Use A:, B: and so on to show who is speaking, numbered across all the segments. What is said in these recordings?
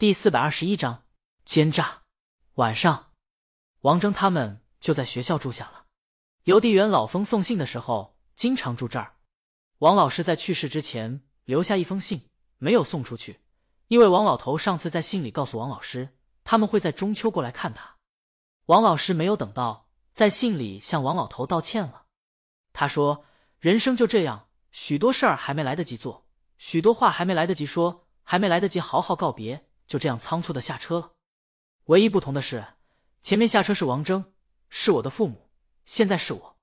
A: 第四百二十一章奸诈。晚上，王征他们就在学校住下了。邮递员老封送信的时候，经常住这儿。王老师在去世之前留下一封信，没有送出去，因为王老头上次在信里告诉王老师，他们会在中秋过来看他。王老师没有等到，在信里向王老头道歉了。他说：“人生就这样，许多事儿还没来得及做，许多话还没来得及说，还没来得及好好告别，就这样仓促的下车了。唯一不同的是，前面下车是王峥，是我的父母，现在是我，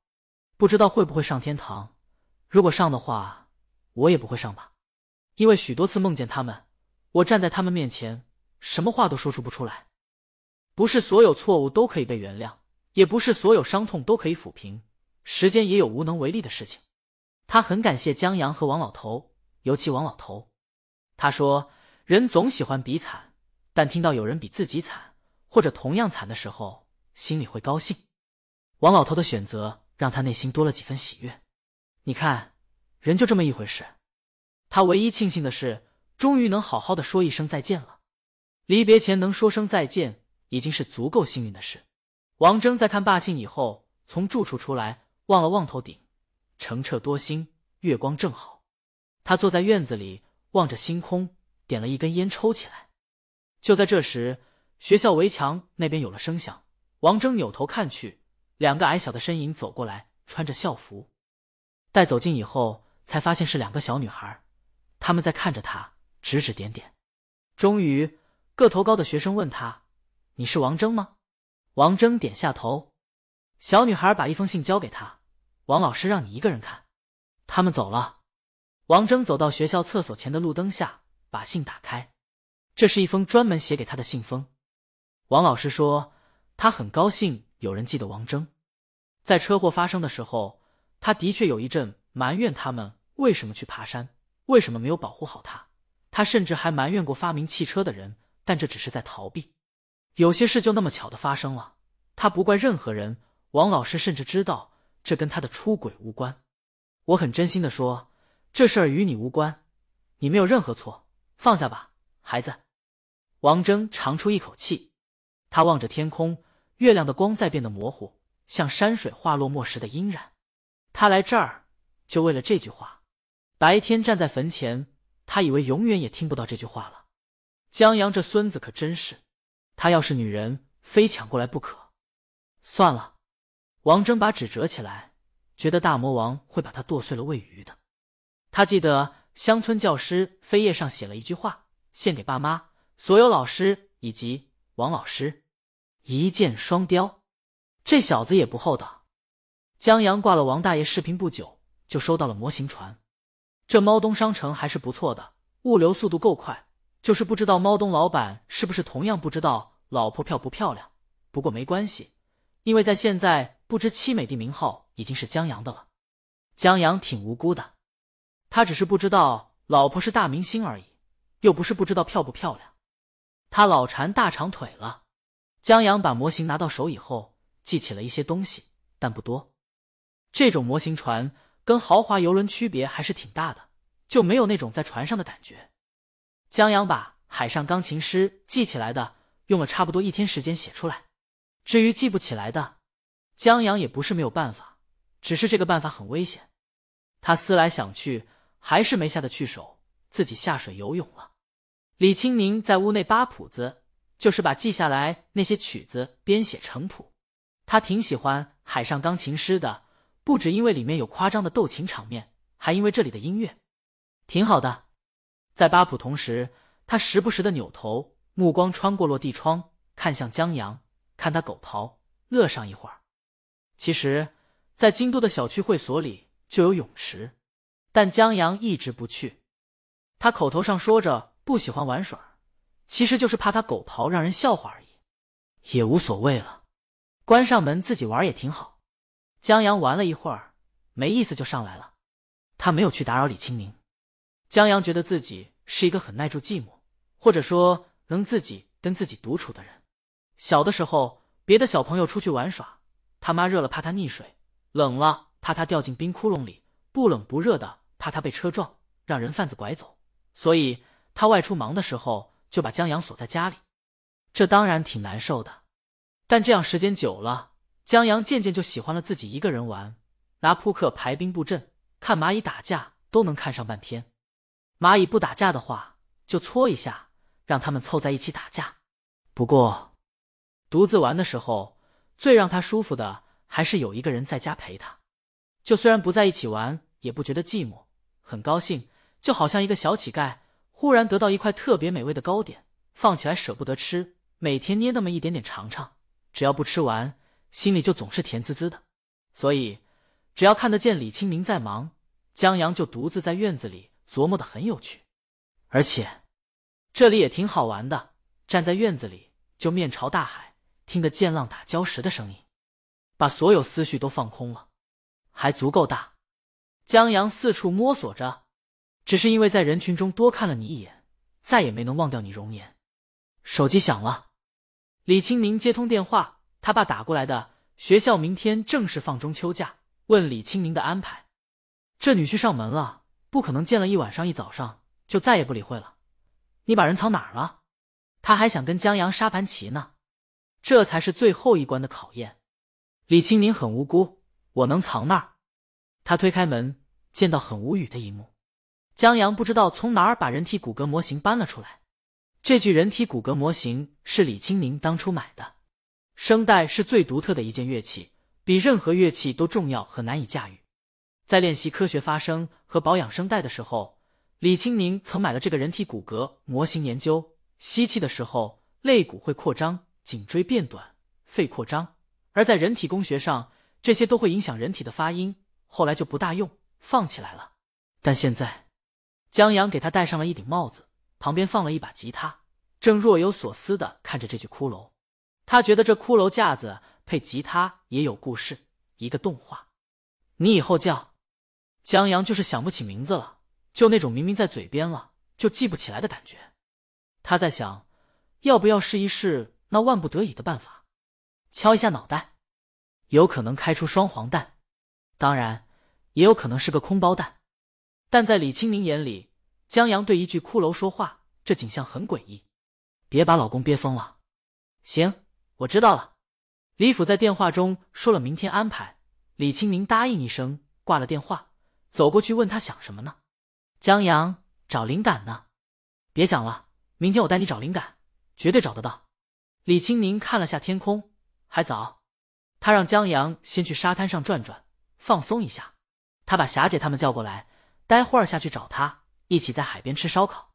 A: 不知道会不会上天堂。如果上的话，我也不会上吧，因为许多次梦见他们，我站在他们面前，什么话都说出不出来。不是所有错误都可以被原谅，也不是所有伤痛都可以抚平。”时间也有无能为力的事情，他很感谢江阳和王老头，尤其王老头。他说：“人总喜欢比惨，但听到有人比自己惨或者同样惨的时候，心里会高兴。”王老头的选择让他内心多了几分喜悦。你看，人就这么一回事。他唯一庆幸的是，终于能好好的说一声再见了。离别前能说声再见，已经是足够幸运的事。王峥在看罢信以后，从住处出来。望了望头顶，澄澈多星，月光正好。他坐在院子里，望着星空，点了一根烟抽起来。就在这时，学校围墙那边有了声响。王峥扭头看去，两个矮小的身影走过来，穿着校服。待走近以后，才发现是两个小女孩，他们在看着他，指指点点。终于，个头高的学生问他：“你是王峥吗？”王峥点下头。小女孩把一封信交给他。王老师让你一个人看，他们走了。王峥走到学校厕所前的路灯下，把信打开，这是一封专门写给他的信封。王老师说，他很高兴有人记得王峥。在车祸发生的时候，他的确有一阵埋怨他们为什么去爬山，为什么没有保护好他。他甚至还埋怨过发明汽车的人，但这只是在逃避。有些事就那么巧的发生了，他不怪任何人。王老师甚至知道。这跟他的出轨无关，我很真心的说，这事儿与你无关，你没有任何错，放下吧，孩子。王峥长出一口气，他望着天空，月亮的光在变得模糊，像山水画落墨时的阴染。他来这儿就为了这句话。白天站在坟前，他以为永远也听不到这句话了。江阳这孙子可真是，他要是女人，非抢过来不可。算了。王峥把纸折起来，觉得大魔王会把它剁碎了喂鱼的。他记得乡村教师扉页上写了一句话，献给爸妈、所有老师以及王老师，一箭双雕。这小子也不厚道。江阳挂了王大爷视频不久，就收到了模型船。这猫东商城还是不错的，物流速度够快。就是不知道猫东老板是不是同样不知道老婆漂不漂亮。不过没关系，因为在现在。不知七美的名号已经是江阳的了，江阳挺无辜的，他只是不知道老婆是大明星而已，又不是不知道漂不漂亮。他老馋大长腿了。江阳把模型拿到手以后，记起了一些东西，但不多。这种模型船跟豪华游轮区别还是挺大的，就没有那种在船上的感觉。江阳把海上钢琴师记起来的用了差不多一天时间写出来，至于记不起来的。江阳也不是没有办法，只是这个办法很危险。他思来想去，还是没下得去手，自己下水游泳了。李清明在屋内扒谱子，就是把记下来那些曲子编写成谱。他挺喜欢《海上钢琴师》的，不只因为里面有夸张的斗琴场面，还因为这里的音乐挺好的。在扒谱同时，他时不时的扭头，目光穿过落地窗，看向江阳，看他狗刨，乐上一会儿。其实，在京都的小区会所里就有泳池，但江阳一直不去。他口头上说着不喜欢玩耍，其实就是怕他狗刨让人笑话而已，也无所谓了。关上门自己玩也挺好。江阳玩了一会儿，没意思就上来了。他没有去打扰李清明。江阳觉得自己是一个很耐住寂寞，或者说能自己跟自己独处的人。小的时候，别的小朋友出去玩耍。他妈热了怕他溺水，冷了怕他掉进冰窟窿里，不冷不热的怕他被车撞，让人贩子拐走。所以他外出忙的时候，就把江阳锁在家里，这当然挺难受的。但这样时间久了，江阳渐渐就喜欢了自己一个人玩，拿扑克排兵布阵，看蚂蚁打架都能看上半天。蚂蚁不打架的话，就搓一下，让他们凑在一起打架。不过，独自玩的时候，最让他舒服的还是有一个人在家陪他。就虽然不在一起玩，也不觉得寂寞，很高兴，就好像一个小乞丐忽然得到一块特别美味的糕点，放起来舍不得吃，每天捏那么一点点尝尝，只要不吃完，心里就总是甜滋滋的。所以，只要看得见李清明在忙，江阳就独自在院子里琢磨的很有趣，而且这里也挺好玩的，站在院子里。就面朝大海，听得见浪打礁石的声音，把所有思绪都放空了，还足够大。江阳四处摸索着，只是因为在人群中多看了你一眼，再也没能忘掉你容颜。手机响了，李清明接通电话，他爸打过来的。学校明天正式放中秋假，问李清明的安排。这女婿上门了，不可能见了一晚上一早上就再也不理会了。你把人藏哪儿了？他还想跟江阳杀盘棋呢，这才是最后一关的考验。李清明很无辜，我能藏那儿？他推开门，见到很无语的一幕：江阳不知道从哪儿把人体骨骼模型搬了出来。这具人体骨骼模型是李清明当初买的。声带是最独特的一件乐器，比任何乐器都重要和难以驾驭。在练习科学发声和保养声带的时候，李清明曾买了这个人体骨骼模型研究。吸气的时候，肋骨会扩张，颈椎变短，肺扩张；而在人体工学上，这些都会影响人体的发音。后来就不大用，放起来了。但现在，江阳给他戴上了一顶帽子，旁边放了一把吉他，正若有所思的看着这具骷髅。他觉得这骷髅架子配吉他也有故事，一个动画。你以后叫江阳，就是想不起名字了，就那种明明在嘴边了，就记不起来的感觉。他在想，要不要试一试那万不得已的办法，敲一下脑袋，有可能开出双黄蛋，当然也有可能是个空包蛋。但在李清明眼里，江阳对一具骷髅说话，这景象很诡异。别把老公憋疯了。行，我知道了。李府在电话中说了明天安排，李清明答应一声，挂了电话，走过去问他想什么呢？江阳找灵感呢，别想了。明天我带你找灵感，绝对找得到。李清明看了下天空，还早。他让江阳先去沙滩上转转，放松一下。他把霞姐他们叫过来，待会儿下去找他，一起在海边吃烧烤。